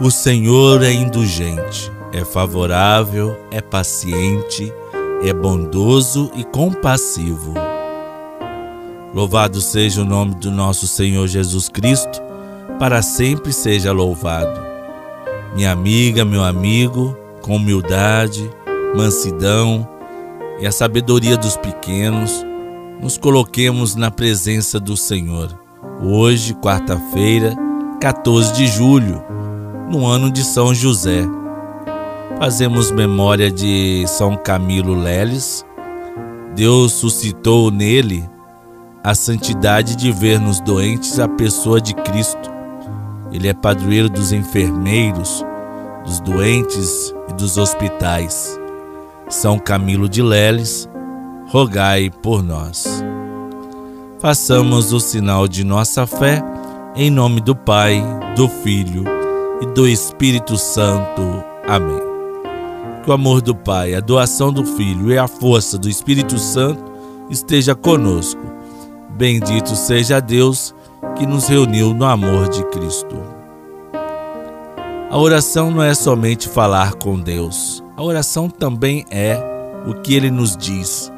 O Senhor é indulgente, é favorável, é paciente, é bondoso e compassivo. Louvado seja o nome do nosso Senhor Jesus Cristo, para sempre seja louvado. Minha amiga, meu amigo, com humildade, mansidão e a sabedoria dos pequenos, nos coloquemos na presença do Senhor. Hoje, quarta-feira, 14 de julho, no ano de São José. Fazemos memória de São Camilo Leles. Deus suscitou nele a santidade de ver nos doentes a pessoa de Cristo. Ele é padroeiro dos enfermeiros, dos doentes e dos hospitais. São Camilo de Leles, rogai por nós. Façamos o sinal de nossa fé, em nome do Pai, do Filho e do Espírito Santo. Amém. Que o amor do Pai, a doação do Filho e a força do Espírito Santo esteja conosco. Bendito seja Deus que nos reuniu no amor de Cristo. A oração não é somente falar com Deus, a oração também é o que ele nos diz,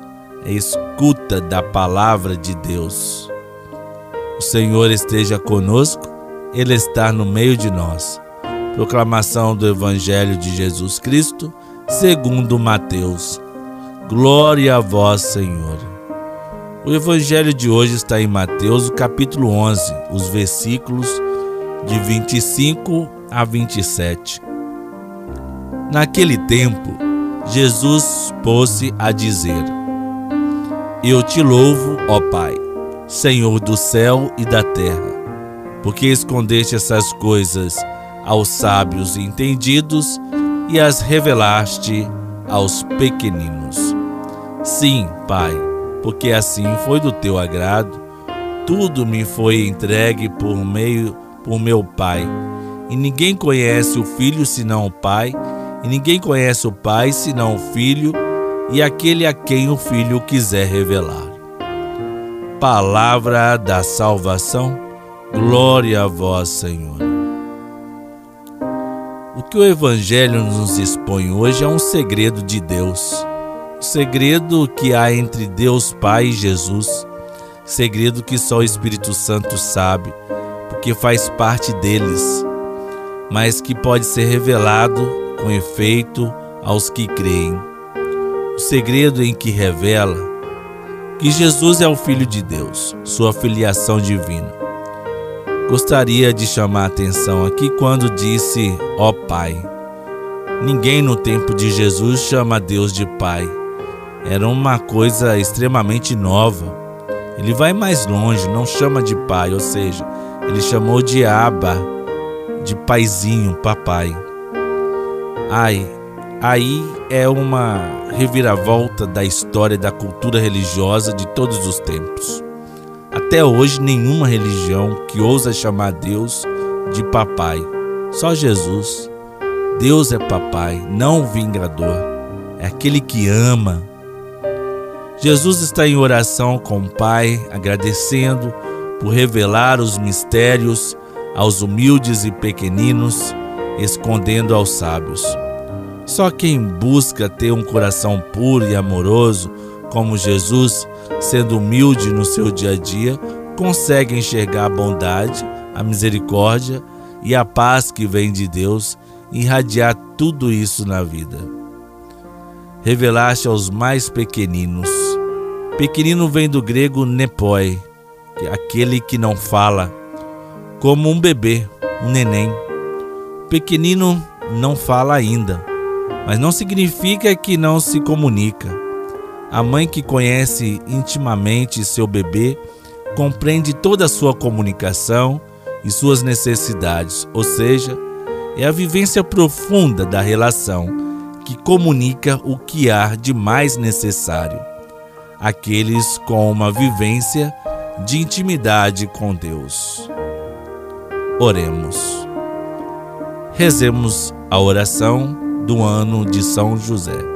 é escuta da palavra de Deus. O Senhor esteja conosco, Ele está no meio de nós. Proclamação do Evangelho de Jesus Cristo, segundo Mateus. Glória a vós, Senhor. O Evangelho de hoje está em Mateus, capítulo 11, os versículos de 25 a 27. Naquele tempo, Jesus pôs-se a dizer: Eu te louvo, ó Pai, Senhor do céu e da terra, porque escondeste essas coisas aos sábios e entendidos e as revelaste aos pequeninos. Sim, Pai, porque assim foi do teu agrado. Tudo me foi entregue por meio por meu Pai, e ninguém conhece o Filho senão o Pai, e ninguém conhece o Pai senão o Filho e aquele a quem o Filho quiser revelar. Palavra da salvação, glória a vós, Senhor. O que o Evangelho nos expõe hoje é um segredo de Deus. O segredo que há entre Deus Pai e Jesus. Segredo que só o Espírito Santo sabe, porque faz parte deles, mas que pode ser revelado com efeito aos que creem. O segredo em que revela que Jesus é o Filho de Deus, sua filiação divina Gostaria de chamar a atenção aqui quando disse ó Pai. Ninguém no tempo de Jesus chama Deus de Pai. Era uma coisa extremamente nova. Ele vai mais longe, não chama de pai, ou seja, ele chamou de Aba, de paizinho, papai. Ai, aí é uma reviravolta da história da cultura religiosa de todos os tempos. Até hoje, nenhuma religião que ousa chamar Deus de papai. Só Jesus. Deus é papai, não vingador. É aquele que ama. Jesus está em oração com o Pai, agradecendo por revelar os mistérios aos humildes e pequeninos, escondendo aos sábios. Só quem busca ter um coração puro e amoroso, como Jesus, sendo humilde no seu dia a dia, consegue enxergar a bondade, a misericórdia e a paz que vem de Deus e irradiar tudo isso na vida. Revelaste aos mais pequeninos. Pequenino vem do grego nepoi, que é aquele que não fala, como um bebê, um neném. Pequenino não fala ainda, mas não significa que não se comunica. A mãe que conhece intimamente seu bebê compreende toda a sua comunicação e suas necessidades, ou seja, é a vivência profunda da relação que comunica o que há de mais necessário. Aqueles com uma vivência de intimidade com Deus. Oremos. Rezemos a oração do ano de São José.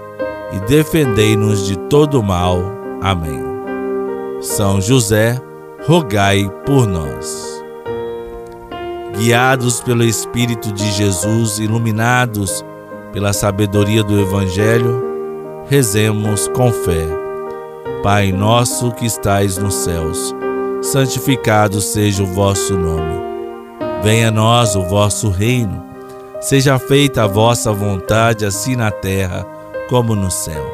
e defendei-nos de todo mal. Amém. São José, rogai por nós guiados pelo Espírito de Jesus, iluminados pela sabedoria do Evangelho, rezemos com fé. Pai nosso que estais nos céus, santificado seja o vosso nome. Venha a nós o vosso reino. Seja feita a vossa vontade, assim na terra como no céu.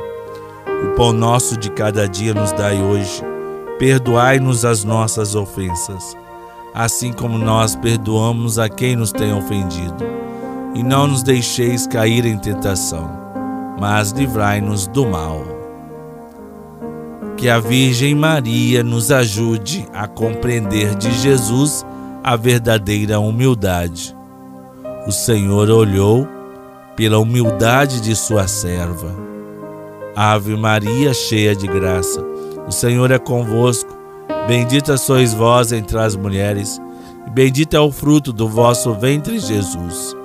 O pão nosso de cada dia nos dai hoje. Perdoai-nos as nossas ofensas assim como nós perdoamos a quem nos tem ofendido. E não nos deixeis cair em tentação, mas livrai-nos do mal. Que a Virgem Maria nos ajude a compreender de Jesus a verdadeira humildade. O Senhor olhou pela humildade de sua serva. Ave Maria, cheia de graça, o Senhor é convosco. Bendita sois vós entre as mulheres, e bendito é o fruto do vosso ventre, Jesus.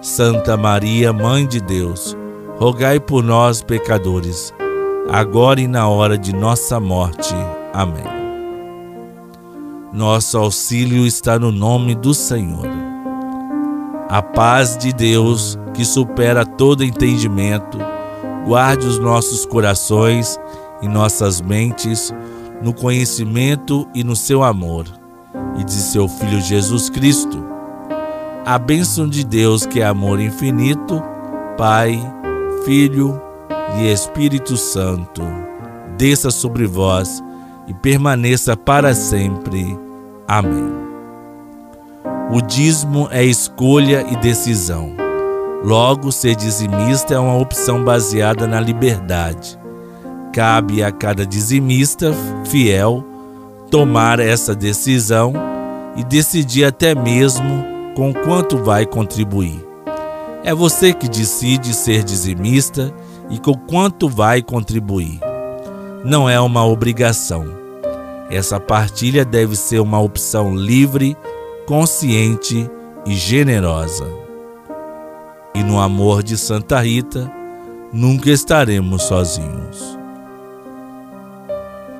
Santa Maria, Mãe de Deus, rogai por nós, pecadores, agora e na hora de nossa morte. Amém. Nosso auxílio está no nome do Senhor. A paz de Deus, que supera todo entendimento, guarde os nossos corações e nossas mentes no conhecimento e no seu amor, e de seu Filho Jesus Cristo. A bênção de Deus, que é amor infinito, Pai, Filho e Espírito Santo, desça sobre vós e permaneça para sempre. Amém. O dízimo é escolha e decisão. Logo, ser dizimista é uma opção baseada na liberdade cabe a cada dizimista fiel tomar essa decisão e decidir até mesmo com quanto vai contribuir. É você que decide ser dizimista e com quanto vai contribuir. Não é uma obrigação. Essa partilha deve ser uma opção livre, consciente e generosa. E no amor de Santa Rita, nunca estaremos sozinhos.